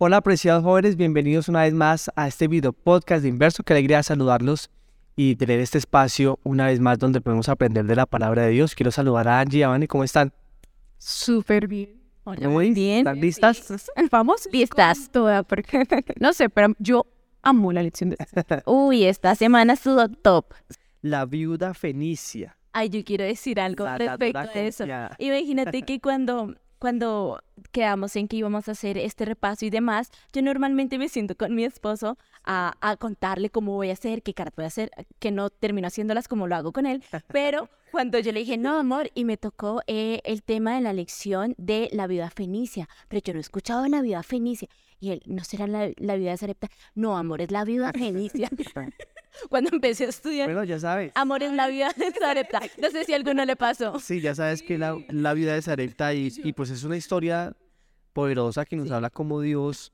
Hola apreciados jóvenes, bienvenidos una vez más a este video podcast de Inverso. Qué alegría saludarlos y tener este espacio una vez más donde podemos aprender de la palabra de Dios. Quiero saludar a Angie y a Vani, ¿cómo están? Súper bien. Muy bien. ¿Están listas? Vamos Listas. toda porque no sé, pero yo amo la lección de Uy, esta semana estuvo top. La viuda fenicia. Ay, yo quiero decir algo La respecto a eso. confiada. Imagínate que cuando, cuando quedamos en que íbamos a hacer este repaso y demás, yo normalmente me siento con mi esposo a, a contarle cómo voy a hacer, qué caras voy a hacer, que no termino haciéndolas como lo hago con él, pero cuando yo le dije, no, amor, y me tocó eh, el tema de la lección de la viuda fenicia, pero yo no he escuchado de la viuda fenicia. Y él, ¿no será la, la viuda de Sarepta? No, amor, es la viuda fenicia. cuando empecé a estudiar, Bueno, ya sabes. amor es la viuda de Sarepta. No sé si a alguno le pasó. Sí, ya sabes que la, la vida de Sarepta y, y pues es una historia poderosa que nos habla cómo Dios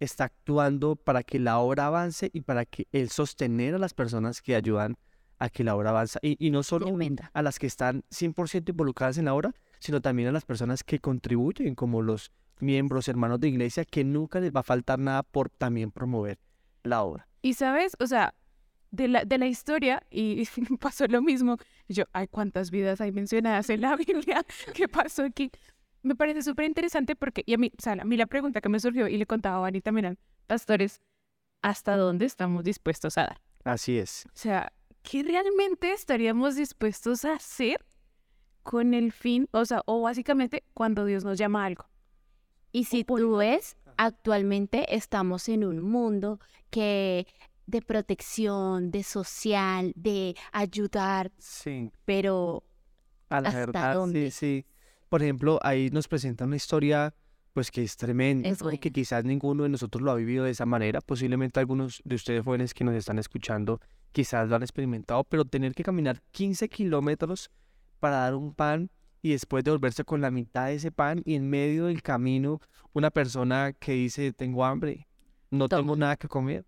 está actuando para que la obra avance y para que Él sostener a las personas que ayudan a que la obra avance. Y, y no solo Tremenda. a las que están 100% involucradas en la obra, sino también a las personas que contribuyen, como los miembros, hermanos de iglesia, que nunca les va a faltar nada por también promover la obra. Y sabes, o sea, de la, de la historia, y pasó lo mismo. Y yo, ay, cuántas vidas hay mencionadas en la Biblia. ¿Qué pasó aquí? Me parece súper interesante porque, y a mí, o sea, a mí la pregunta que me surgió y le contaba a Vani también, eran, pastores, ¿hasta dónde estamos dispuestos a dar? Así es. O sea, ¿qué realmente estaríamos dispuestos a hacer con el fin, o sea, o básicamente cuando Dios nos llama a algo? Y si tú ves, actualmente estamos en un mundo que de protección, de social, de ayudar, Sí. pero A la ¿Hasta verdad, dónde? sí, sí. Por ejemplo, ahí nos presentan una historia, pues que es tremenda, Es que quizás ninguno de nosotros lo ha vivido de esa manera. Posiblemente algunos de ustedes jóvenes que nos están escuchando quizás lo han experimentado, pero tener que caminar 15 kilómetros para dar un pan y después devolverse con la mitad de ese pan y en medio del camino una persona que dice, tengo hambre, no tengo nada que comer,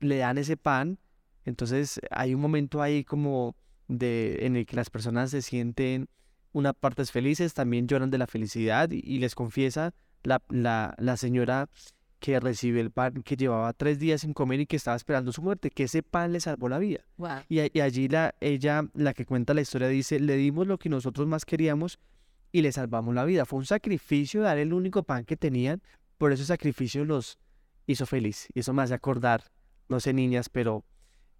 le dan ese pan. Entonces hay un momento ahí como de en el que las personas se sienten una partes felices, también lloran de la felicidad y, y les confiesa la, la, la señora que recibe el pan que llevaba tres días sin comer y que estaba esperando su muerte, que ese pan le salvó la vida. wow. Y, a- y allí la, ella, la que cuenta la historia, dice, le dimos lo que nosotros más queríamos y le salvamos la vida. Fue un sacrificio dar el único pan que tenían, por ese sacrificio los hizo feliz. Y eso me hace acordar, no sé niñas, pero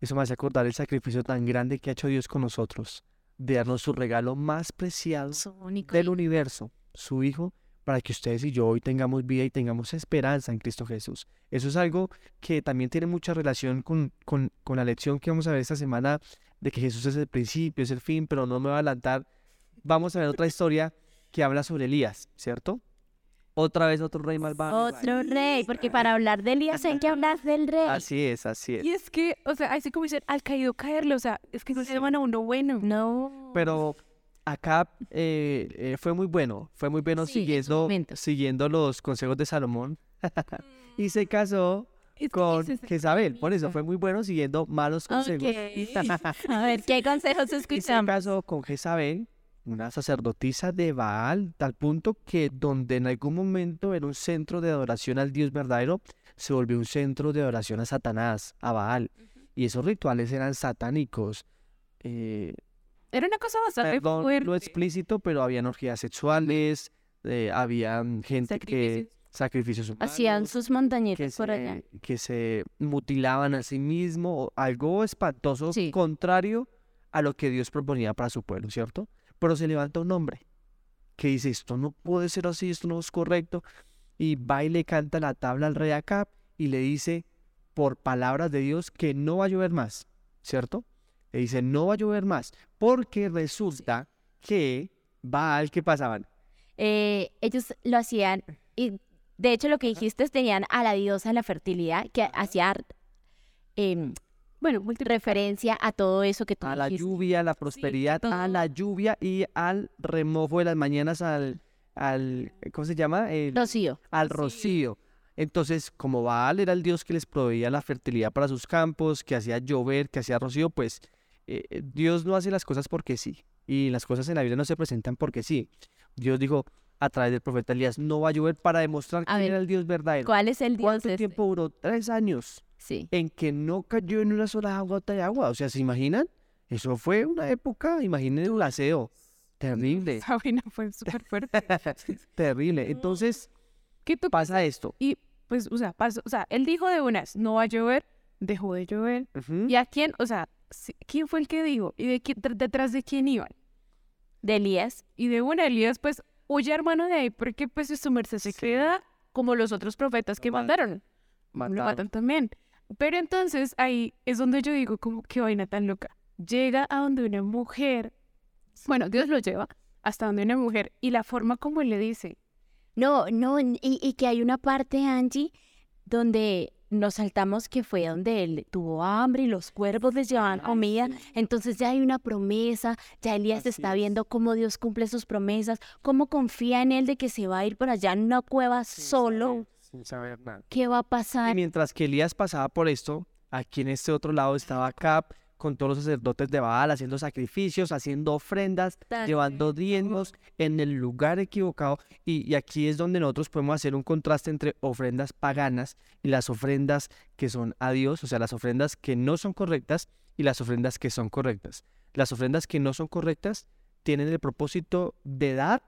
eso me hace acordar el sacrificio tan grande que ha hecho Dios con nosotros, de darnos su regalo más preciado único del universo, su Hijo, para que ustedes y yo hoy tengamos vida y tengamos esperanza en Cristo Jesús. Eso es algo que también tiene mucha relación con, con, con la lección que vamos a ver esta semana de que Jesús es el principio, es el fin, pero no me voy a adelantar. Vamos a ver otra historia que habla sobre Elías, ¿cierto? Otra vez otro rey malvado. Otro rey, porque para hablar de Elías hay que hablar del rey. Así es, así es. Y es que, o sea, así como dicen, al caído caerle, o sea, es que no se llaman a uno bueno. No. Pero acá eh, eh, fue muy bueno, fue muy bueno Sí, siguiendo, siguiendo los consejos de Salomón. y se casó Es que con es Jezabel. Por eso fue muy bueno siguiendo malos consejos. A ver, ¿qué consejos y se escuchamos? casó con Jezabel, una sacerdotisa de Baal, tal punto que donde en algún momento era un centro de adoración al Dios verdadero, se volvió un centro de adoración a Satanás, a Baal. Y esos rituales eran satánicos. Eh, Era una cosa bastante perdón fuerte. lo explícito, pero habían orgías sexuales, eh, había gente que sacrificios humanos, Hacían sus montañitas por allá. que se mutilaban a sí mismos, algo espantoso, Sí. contrario a lo que Dios proponía para su pueblo, ¿cierto? Pero se levanta un hombre que dice, esto no puede ser así, esto no es correcto, y va y le canta la tabla al rey Acab y le dice, por palabras de Dios, que no va a llover más, ¿cierto? Le dice, no va a llover más, porque resulta que Baal, ¿qué pasaban? Eh, ellos lo hacían, y de hecho lo que dijiste es tenían a la diosa de la fertilidad que hacía em, Bueno, multi- referencia a todo eso que tú a la dijiste. lluvia, a la prosperidad, a la lluvia y al remojo de las mañanas, al, al ¿cómo se llama? El- Rocío. al rocío. Entonces, como Baal era el dios que les proveía la fertilidad para sus campos, que hacía llover, que hacía rocío, pues eh, Dios no hace las cosas porque sí. Y las cosas en la Biblia no se presentan porque sí. Dios dijo, a través del profeta Elías. No va a llover para demostrar A quién ver, era el Dios verdadero. ¿Cuál es el Dios ¿Cuánto tiempo duró? Tres años Sí. en que no cayó en una sola gota de agua. O sea, ¿se imaginan? Eso fue una época, imaginen el aseo. Terrible, Esa vaina fue súper fuerte. terrible. Entonces ¿Qué tú pasa esto. Y pues, o sea, pasó, o sea, él dijo de unas, no va a llover, dejó de llover. ¿Y a quién? O sea, ¿quién fue el que dijo? ¿Y de quién- tr- detrás de quién iban? De Elías. Y de una, Elías, pues, huye hermano de ahí, porque pues su merced se Sí. queda como los otros profetas que Lo mandaron. Lo Mataron. matan también. Pero entonces ahí es donde yo digo, como qué vaina tan loca. Llega a donde una mujer, bueno, Dios lo lleva hasta donde una mujer y la forma como él le dice, No, no, y, y que hay una parte, Angie, donde nos saltamos que fue donde él tuvo hambre y los cuervos les llevaban comida. Entonces ya hay una promesa, ya Elías Así está es. viendo cómo Dios cumple sus promesas, cómo confía en él de que se va a ir por allá en una cueva solo. Sin saber nada. ¿Qué va a Y pasar? mientras que Elías pasaba por esto, aquí en este otro lado estaba Cap con todos los sacerdotes de Baal haciendo sacrificios, haciendo ofrendas, llevando diezmos en el lugar equivocado. Y, y aquí es donde nosotros podemos hacer un contraste entre ofrendas paganas y las ofrendas que son a Dios, o sea, las ofrendas que no son correctas y las ofrendas que son correctas. Las ofrendas que no son correctas tienen el propósito de dar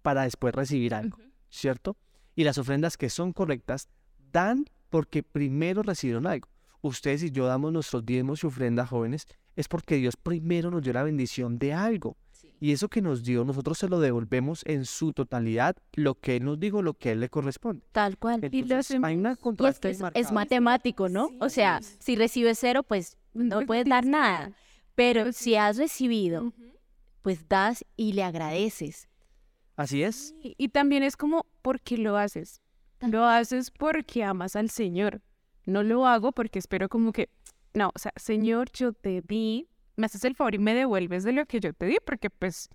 para después recibir algo, ¿cierto? Y las ofrendas que son correctas dan porque primero recibieron algo. Ustedes y yo damos nuestros diezmos y ofrendas jóvenes es porque Dios primero nos dio la bendición de algo. Y eso que nos dio, nosotros se lo devolvemos en su totalidad, lo que Él nos dijo, lo que a Él le corresponde. Tal cual. Y lo Entonces, hay una Y es, matemático, ¿no? O sea, si recibes cero, pues no Pues, puedes dar nada. Pero Pues, si has recibido, pues das y le agradeces. Así es. Y, y también es como, ¿por qué lo haces? Lo haces porque amas al Señor. No lo hago porque espero como que, no, o sea, Señor, yo te di, me haces el favor y me devuelves de lo que yo te di, porque pues,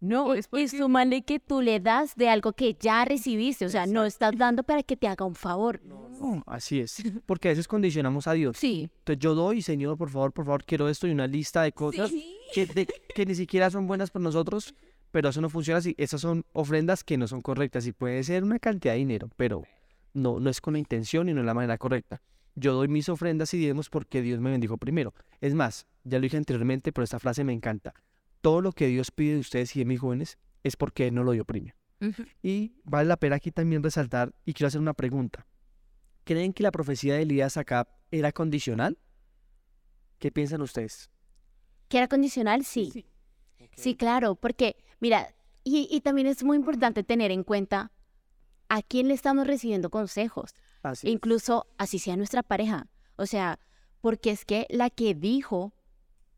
no, es Y porque... súmale que tú le das de algo que ya recibiste. O sea, no estás dando para que te haga un favor. No, así es. Porque a veces condicionamos a Dios. Sí. Entonces yo doy, Señor, por favor, por favor, quiero esto y una lista de cosas que, de- que ni siquiera son buenas para nosotros, pero eso no funciona así. Esas son ofrendas que no son correctas y puede ser una cantidad de dinero, pero no, no es con la intención y no es la manera correcta. Yo doy mis ofrendas y diezmos porque Dios me bendijo primero. Es más, ya lo dije anteriormente, pero esta frase me encanta. Todo lo que Dios pide de ustedes y de mis jóvenes es porque Él no lo dio primero. Y vale la pena aquí también resaltar, y quiero hacer una pregunta. ¿Creen que la profecía de Elías acá era condicional? ¿Qué piensan ustedes? ¿Que era condicional? Sí. Sí, claro. Porque, mira, y, y también es muy importante tener en cuenta a quién le estamos recibiendo consejos. Así es. Incluso así sea nuestra pareja. O sea, porque es que la que dijo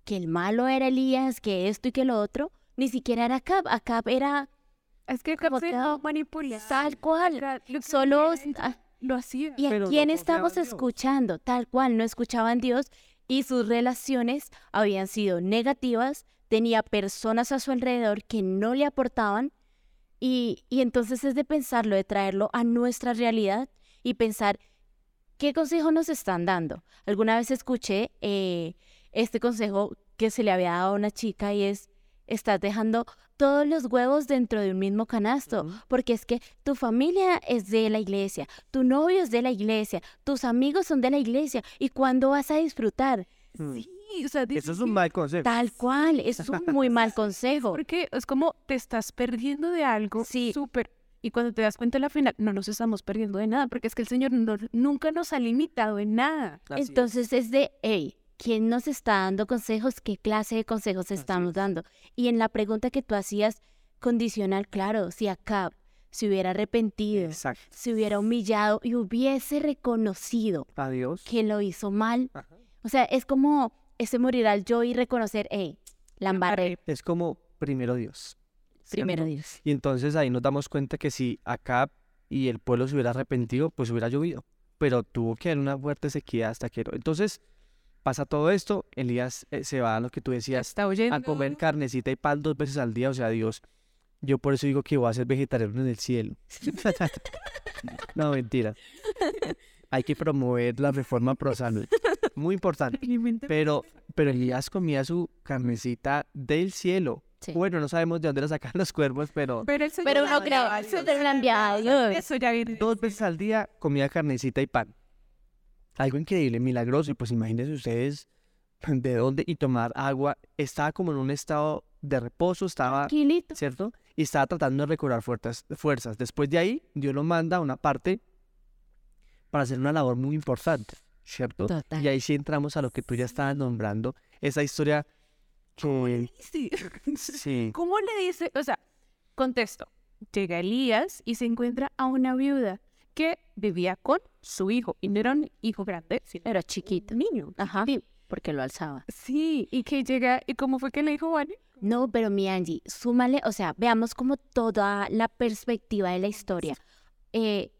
que el malo era Elías, que esto y que lo otro, ni siquiera era Acab. Acab era Es que como se tal cual. Lo Solo ah, lo hacía. ¿Y a no quién estamos escuchando? Tal cual, no escuchaban Dios y sus relaciones habían sido negativas, tenía personas a su alrededor que no le aportaban y, y entonces es de pensarlo, de traerlo a nuestra realidad y pensar, ¿qué consejo nos están dando? Alguna vez escuché eh, este consejo que se le había dado a una chica y es, estás dejando todos los huevos dentro de un mismo canasto, porque es que tu familia es de la iglesia, tu novio es de la iglesia, tus amigos son de la iglesia, ¿y cuándo vas a disfrutar? Mm. Sí, o sea, Eso es un mal consejo. Tal cual, es un muy mal consejo. Porque es como te estás perdiendo de algo Sí. súper. Y cuando te das cuenta a la final, no nos estamos perdiendo de nada, porque es que el Señor no- nunca nos ha limitado en nada. Así. Entonces es de, hey, ¿quién nos está dando consejos? ¿Qué clase de consejos estamos dando? Y en la pregunta que tú hacías, condicional, claro, si Acab se hubiera arrepentido, Exacto. se hubiera humillado y hubiese reconocido Adiós. que lo hizo mal, Ajá. o sea, es como ese morir al yo y reconocer, hey, la embarré, Es como primero Dios. primero ¿cierto? Dios. Y entonces ahí nos damos cuenta que si acá y el pueblo se hubiera arrepentido, pues hubiera llovido. Pero tuvo que haber una fuerte sequía hasta que... Entonces pasa todo esto, Elías eh, se va a lo que tú decías, Está oyendo. a comer carnecita y pan dos veces al día, o sea, Dios. Yo por eso digo que voy a ser vegetariano en el cielo. no, mentira. Hay que promover la reforma pro salud. Muy importante. Pero, pero Elías comía su carnecita del cielo. Sí. Bueno, no sabemos de dónde lo sacan los cuervos, pero Pero, el Señor Pero la no creo, eso te lo enviado. Eso ya viene. dos veces al día comía carnecita y pan. Algo increíble, milagroso. Y pues imagínense ustedes de dónde y tomar agua. Estaba como en un estado de reposo, estaba, Tranquilito. ¿cierto? Y estaba tratando de recobrar fuerzas, fuerzas. Después de ahí, Dios lo manda a una parte para hacer una labor muy importante, ¿cierto? Total. Y ahí sí entramos a lo que tú ya estabas nombrando, esa historia que... Sí. Sí, ¿Cómo le dice? O sea, contesto. Llega Elías y se encuentra a una viuda que vivía con su hijo. Y no era un hijo grande, sino Era chiquito. un niño. Ajá. Sí. Porque lo alzaba. Sí, y que llega, ¿y cómo fue que le dijo, Vale? No, pero mi Angie, súmale, o sea, veamos como toda la perspectiva de la historia. Eh,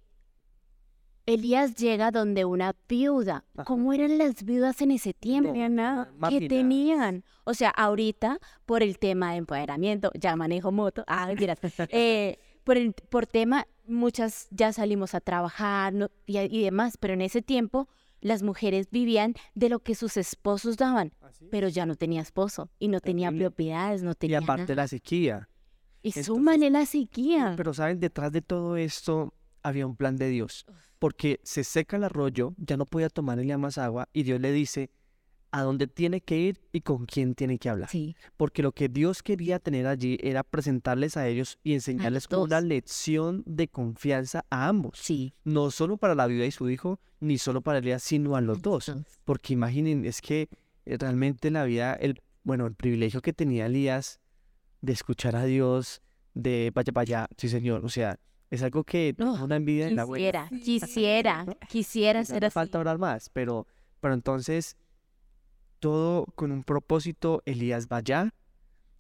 Elías llega donde una viuda. Ajá. ¿Cómo eran las viudas en ese tiempo? tenía nada. ¿Qué tenían? O sea, ahorita, por el tema de empoderamiento, ya manejo moto, ah, mentiras, eh, por, el, por tema, muchas ya salimos a trabajar no- y, y demás, pero en ese tiempo las mujeres vivían de lo que sus esposos daban, pero ya no tenía esposo y no tenía propiedades, no y tenía aparte nada. la sequía. Y entonces- súmale la sequía. Pero saben, detrás de todo esto había un plan de Dios. Porque se seca el arroyo, ya no podía tomar Elías más agua y Dios le dice a dónde tiene que ir y con quién tiene que hablar. Sí, Porque lo que Dios quería tener allí era presentarles a ellos y enseñarles como una lección de confianza a ambos. sí. No solo para la viuda y su hijo, ni solo para Elías, sino a los dos. Porque imaginen, es que eh, realmente la vida, el, bueno, el privilegio que tenía Elías de escuchar a Dios, de vaya, vaya, sí señor, o sea, es algo que No, tengo una envidia en la buena. Quisiera, quisiera, quisiera ser me así. falta hablar más, pero, pero entonces todo con un propósito, Elías va allá,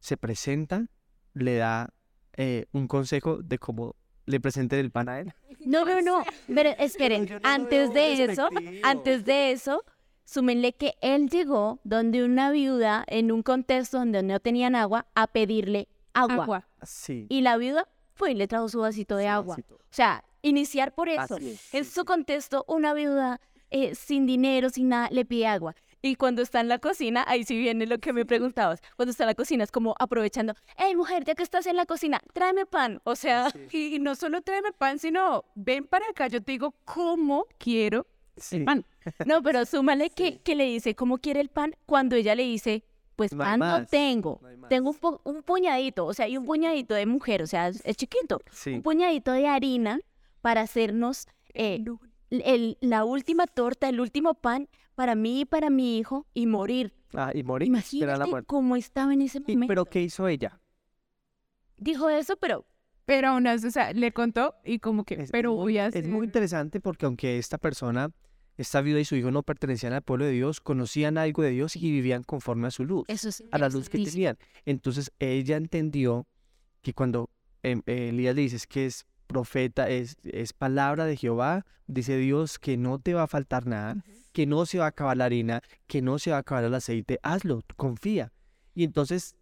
se presenta, le da eh, un consejo de cómo le presente el pan a él. No, no, no. Pero esperen, no antes de eso, antes de eso, súmenle que él llegó donde una viuda, en un contexto donde no tenían agua, a pedirle agua. Agua. Sí. Y la viuda fue y le trajo su vasito de sí, agua. O sea, iniciar por eso. Es, En sí, su sí. contexto, una viuda eh, sin dinero, sin nada, le pide agua. Y cuando está en la cocina, ahí sí viene lo que me preguntabas. Cuando está en la cocina es como aprovechando, hey mujer, ya que estás en la cocina, tráeme pan. O sea, Y, y no solo tráeme pan, sino ven para acá, yo te digo cómo quiero el pan. no, pero súmale que, que le dice cómo quiere el pan cuando ella le dice, pues No pan no más, tengo. no. Tengo un, po- un puñadito, o sea, hay un puñadito de mujer, o sea, es, es chiquito. Sí. Un puñadito de harina para hacernos eh, el- la última torta, el último pan para mí y para mi hijo y morir. Ah, y morir. La Imagínate muerte. cómo estaba en ese Y- momento. pero ¿qué hizo ella? Dijo eso, pero Pero aún así, o sea, le contó y como que, Es pero muy- voy a Es muy interesante porque aunque esta persona, esta viuda y su hijo no pertenecían al pueblo de Dios, conocían algo de Dios y vivían conforme a su luz, eso es a la luz que tenían. Entonces ella entendió que cuando eh, Elías le dice que es profeta, es, es palabra de Jehová, dice Dios que no te va a faltar nada, que no se va a acabar la harina, que no se va a acabar el aceite, hazlo, confía. Y entonces,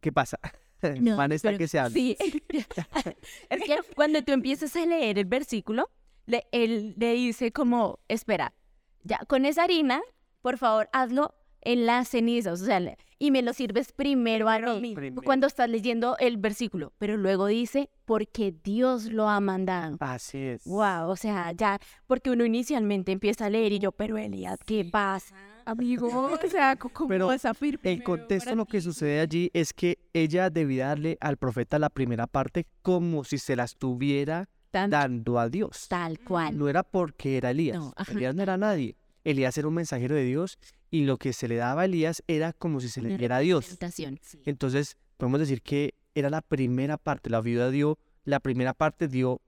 ¿qué pasa? No, Van está pero que se habla. Sí. es que cuando tú empiezas a leer el versículo, le- él le dice como, espera, ya con esa harina, por favor, hazlo en las cenizas, o sea, y me lo sirves primero a mí, Primero. cuando estás leyendo el versículo, pero luego dice, porque Dios lo ha mandado. Así es. Wow, o sea, ya, porque uno inicialmente empieza a leer y yo, pero Elías, ¿qué pasa? Amigo, o sea, ¿cómo Pero vas a pedir El contexto, lo que sucede allí es que ella debía darle al profeta la primera parte como si se la estuviera Dando a Dios. Tal cual. No era porque era Elías. No. Elías no era nadie. Elías era un mensajero de Dios y lo que se le daba a Elías era como si se le diera a Dios. sí. Entonces, podemos decir que era la primera parte. La viuda dio, la primera parte dio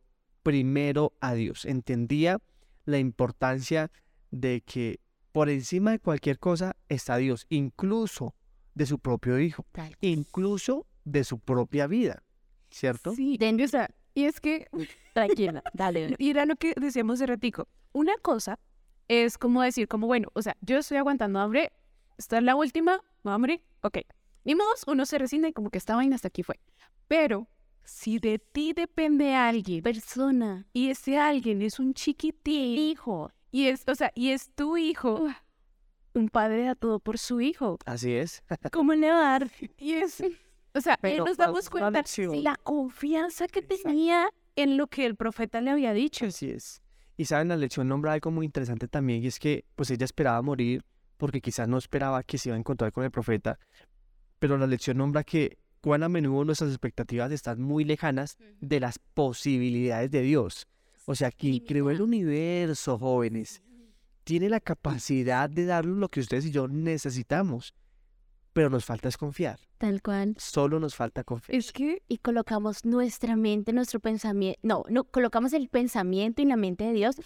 primero a Dios. Entendía la importancia de que por encima de cualquier cosa está Dios, incluso de su propio hijo, Tal incluso de su propia vida, ¿cierto? Sí, o sea, y es que Tranquila, dale. Y era lo que decíamos de ratico. Una cosa es como decir, como bueno, o sea, yo estoy aguantando hambre, esta es la última, hambre, ok. Ni uno se resigna y como que esta vaina hasta aquí fue. Pero si de ti depende alguien Persona, y ese alguien es un chiquitín hijo. y es, o sea, y es tu hijo, un padre da todo por su hijo. Así es. ¿Cómo le va a dar? Y es, O sea, Pero él nos damos cuenta lección. la confianza que Exacto. tenía en lo que el profeta le había dicho. Así es. Y saben, la lección nombra algo muy interesante también, y es que pues ella esperaba morir porque quizás no esperaba que se iba a encontrar con el profeta, pero la lección nombra que cuán a menudo nuestras expectativas están muy lejanas de las posibilidades de Dios. O sea, quien creó el universo, jóvenes, tiene la capacidad de darnos lo que ustedes y yo necesitamos, pero nos falta es confiar. Tal cual. Solo nos falta confiar. Es que Y colocamos nuestra mente, nuestro pensamiento, no, no, colocamos el pensamiento y la mente de Dios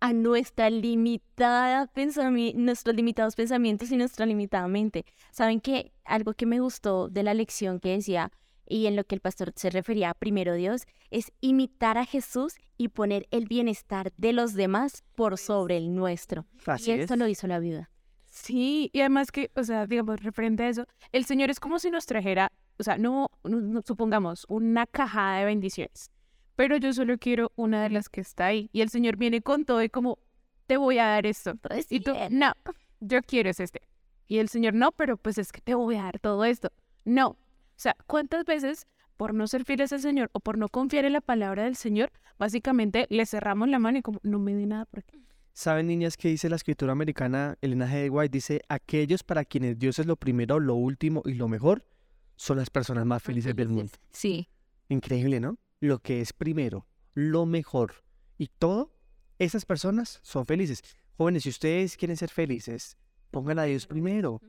a nuestra limitada pensamiento, nuestros limitados pensamientos y nuestra limitada mente. ¿Saben qué? Algo que me gustó de la lección que decía y en lo que el pastor se refería a primero Dios es imitar a Jesús y poner el bienestar de los demás por sobre el nuestro. Así y es. eso lo hizo la viuda. Sí, y además que, o sea, digamos, referente a eso, el Señor es como si nos trajera, o sea, no, no- no- supongamos, una cajada de bendiciones, pero yo solo quiero una de las que está ahí. Y el Señor viene con todo y como, te voy a dar esto. Y tú, no, yo quiero es este. Y el Señor, no, pero pues es que te voy a dar todo esto. No. O sea, ¿cuántas veces por no ser fieles al Señor o por no confiar en la palabra del Señor, básicamente le cerramos la mano y como, no me dé nada por aquí? ¿Saben, niñas, qué dice la escritura americana? Elena G. White dice, aquellos para quienes Dios es lo primero, lo último y lo mejor, son las personas más felices del mundo. Sí. Increíble, ¿no? Lo que es primero, lo mejor y todo, esas personas son felices. Jóvenes, si ustedes quieren ser felices, pongan a Dios primero.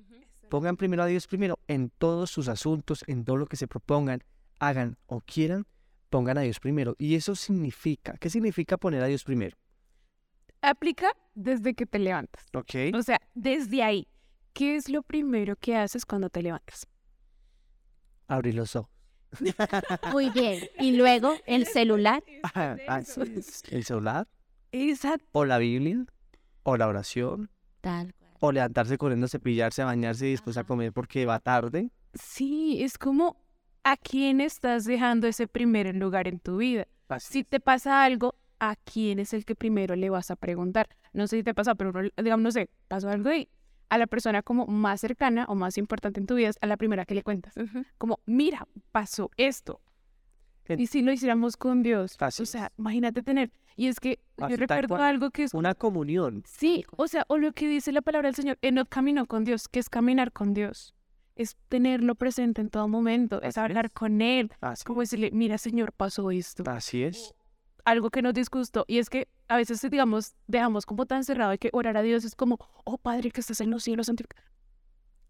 Pongan primero a Dios primero en todos sus asuntos, en todo lo que se propongan, hagan o quieran, pongan a Dios primero. Y eso significa, ¿qué significa poner a Dios primero? Aplica desde que te levantas. ¿Ok? O sea, desde ahí, ¿qué es lo primero que haces cuando te levantas? Abrir los ojos. Muy bien. Y luego el celular. Así es. El celular, Exacto. o la Biblia, o la oración, Tal cual. o levantarse corriendo, cepillarse, bañarse y después a comer porque va tarde. Sí, es como a quién estás dejando ese primer lugar en tu vida. Si te pasa algo, ¿a quién es el que primero le vas a preguntar? No sé si te pasa, pero digamos, no sé, pasó algo y a la persona como más cercana o más importante en tu vida es a la primera que le cuentas. Como, mira, pasó esto. Y si lo hiciéramos con Dios, Así o sea, imagínate tener. Y es que Así, yo recuerdo algo que es Una comunión. Sí, o sea, o lo que dice la palabra del Señor, Enoch caminó con Dios, que es caminar con Dios, es tenerlo presente en todo momento, es Así hablar es. con Él, Así, como decirle, mira Señor, pasó esto, así es. Algo que nos disgustó, y es que a veces, digamos, dejamos como tan cerrado de que orar a Dios es como, oh Padre que estás en los cielos, santificado.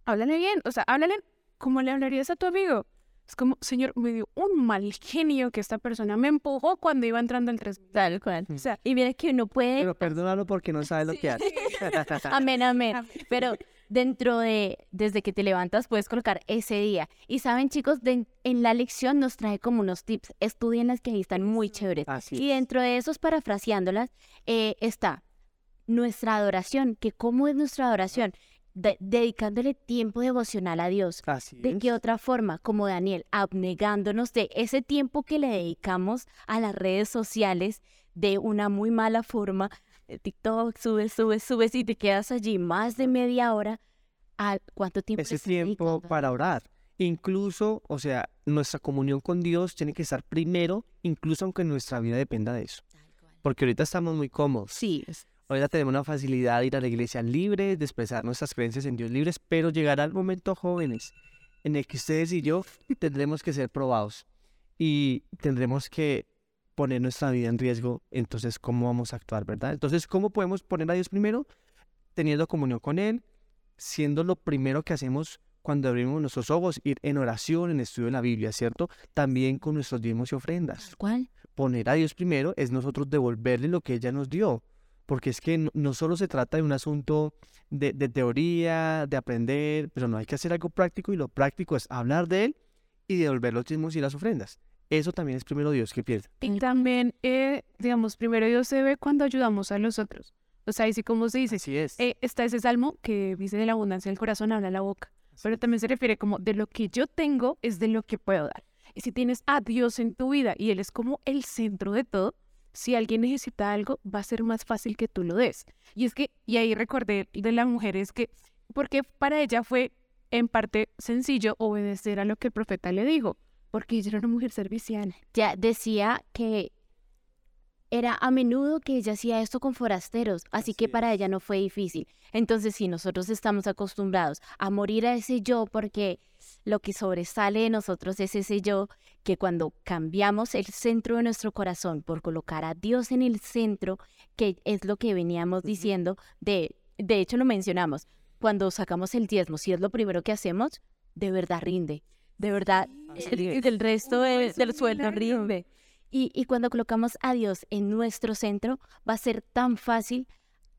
Háblale bien, o sea, háblale como le hablarías a tu amigo. Es como, Señor, me dio un mal genio que esta persona me empujó cuando iba entrando al 3. Tal cual. O sea, Y mira que uno puede Pero perdónalo porque no sabe lo que hace. Amén, amén. Pero dentro de, desde que te levantas, puedes colocar ese día. Y saben, chicos, de- en la lección nos trae como unos tips. Estudienlas que ahí están muy chéveres. Así Y dentro de esos, parafraseándolas, eh, está nuestra adoración. que ¿Cómo es nuestra adoración? De- dedicándole tiempo devocional a Dios. Así ¿De qué otra forma? Como Daniel, abnegándonos de ese tiempo que le dedicamos a las redes sociales de una muy mala forma. Eh, TikTok, subes, subes, subes y te quedas allí más de media hora. ¿A cuánto tiempo? Ese tiempo dedicando para orar. Incluso, o sea, nuestra comunión con Dios tiene que estar primero, incluso aunque nuestra vida dependa de eso. Porque ahorita estamos muy cómodos. Sí, Ahorita tenemos una facilidad de ir a la iglesia libre, de expresar nuestras creencias en Dios libres, pero llegará el momento, jóvenes, en el que ustedes y yo tendremos que ser probados y tendremos que poner nuestra vida en riesgo. Entonces, ¿cómo vamos a actuar, verdad? Entonces, ¿cómo podemos poner a Dios primero? Teniendo comunión con Él, siendo lo primero que hacemos cuando abrimos nuestros ojos, ir en oración, en estudio de la Biblia, ¿cierto? También con nuestros diezmos y ofrendas cual. poner a Dios primero es nosotros devolverle lo que ella nos dio. Porque es que no, no solo se trata de un asunto de, de teoría, de aprender, pero no hay que hacer algo práctico y lo práctico es hablar de Él y devolver los diezmos y las ofrendas. Eso también es primero Dios que pierde. Y también, eh, digamos, primero Dios se ve cuando ayudamos a los otros. O sea, así como se dice, Así es. eh, está ese salmo que dice de la abundancia del corazón habla la boca. Pero también se refiere como de lo que yo tengo es de lo que puedo dar. Y si tienes a Dios en tu vida y Él es como el centro de todo, si alguien necesita algo, va a ser más fácil que tú lo des. Y es que, y ahí recordé de la mujer, es que, porque para ella fue en parte sencillo obedecer a lo que el profeta le dijo, porque ella era una mujer servicial. Ya decía que era a menudo que ella hacía esto con forasteros, así, que para ella no fue difícil. Entonces, si nosotros estamos acostumbrados a morir a ese yo, porque lo que sobresale de nosotros es ese yo, que cuando cambiamos el centro de nuestro corazón por colocar a Dios en el centro, que es lo que veníamos diciendo, de, de hecho lo mencionamos, cuando sacamos el diezmo, si es lo primero que hacemos, de verdad rinde. De verdad, Así el, es. el resto de- es del sueldo rinde. Y, y cuando colocamos a Dios en nuestro centro, va a ser tan fácil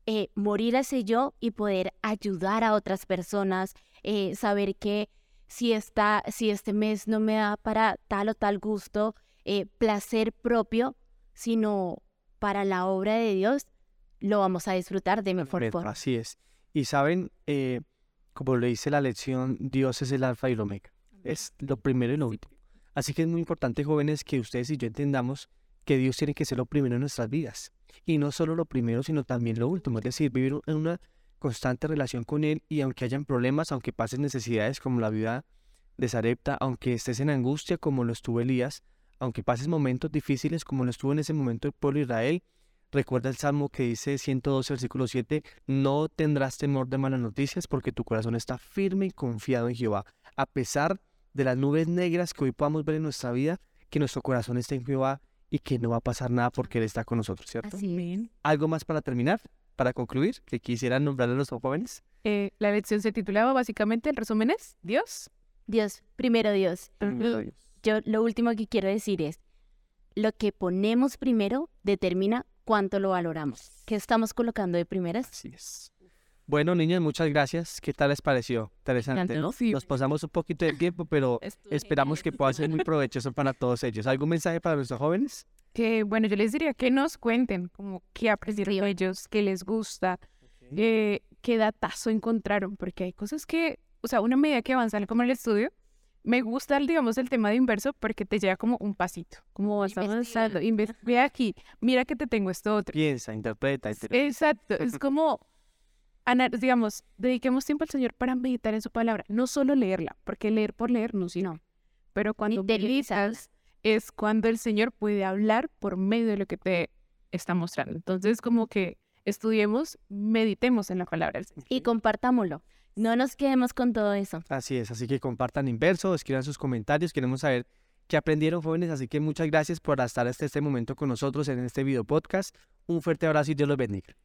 eh, morir a ese yo y poder ayudar a otras personas, eh, saber que si, está, si este mes no me da para tal o tal gusto, eh, placer propio, sino para la obra de Dios, lo vamos a disfrutar de mejor Perfecto, forma. Así es. Y saben, eh, como le dice la lección, Dios es el alfa y el omega. Es lo primero y lo último. Así que es muy importante, jóvenes, que ustedes y yo entendamos que Dios tiene que ser lo primero en nuestras vidas. Y no solo lo primero, sino también lo último. Es decir, vivir en una constante relación con Él y aunque hayan problemas, aunque pasen necesidades como la vida de Sarepta, aunque estés en angustia como lo estuvo Elías, aunque pases momentos difíciles como lo estuvo en ese momento el pueblo de Israel, recuerda el Salmo que dice 112, versículo 7, no tendrás temor de malas noticias porque tu corazón está firme y confiado en Jehová. A pesar de las nubes negras que hoy podamos ver en nuestra vida, que nuestro corazón está en Jehová y que no va a pasar nada porque Él está con nosotros, ¿cierto? Así es. ¿Algo más para terminar? Para concluir, que quisieran nombrarle a los jóvenes. Eh, la lección se titulaba básicamente, el resumen es Dios. Dios, primero Dios. Yo lo último que quiero decir es, lo que ponemos primero determina cuánto lo valoramos. ¿Qué estamos colocando de primeras? Así es. Bueno, niñas, muchas gracias. ¿Qué tal les pareció? Interesante, ¿no? Sí. Nos pasamos un poquito de tiempo, pero esperamos que pueda ser muy provechoso para todos ellos. ¿Algún mensaje para nuestros jóvenes? Que bueno, yo les diría que nos cuenten como qué aprendieron ellos, qué les gusta, eh, qué datazo encontraron, porque hay cosas que, o sea, una medida que avanzan como en el estudio, me gusta, digamos, el tema de inverso porque te lleva como un pasito, como vas avanzando, ve aquí, mira que te tengo esto otro. Piensa, interpreta, interpreta. Exacto, es como, digamos, dediquemos tiempo al Señor para meditar en su palabra, no solo leerla, porque leer por leer no sino, pero cuando meditas es cuando el Señor puede hablar por medio de lo que te está mostrando. Entonces, como que estudiemos, meditemos en la palabra del Señor. Y compartámoslo. No nos quedemos con todo eso. Así es, así que compartan inverso, escriban sus comentarios, queremos saber qué aprendieron jóvenes, así que muchas gracias por estar hasta este momento con nosotros en este video podcast. Un fuerte abrazo y Dios los bendiga.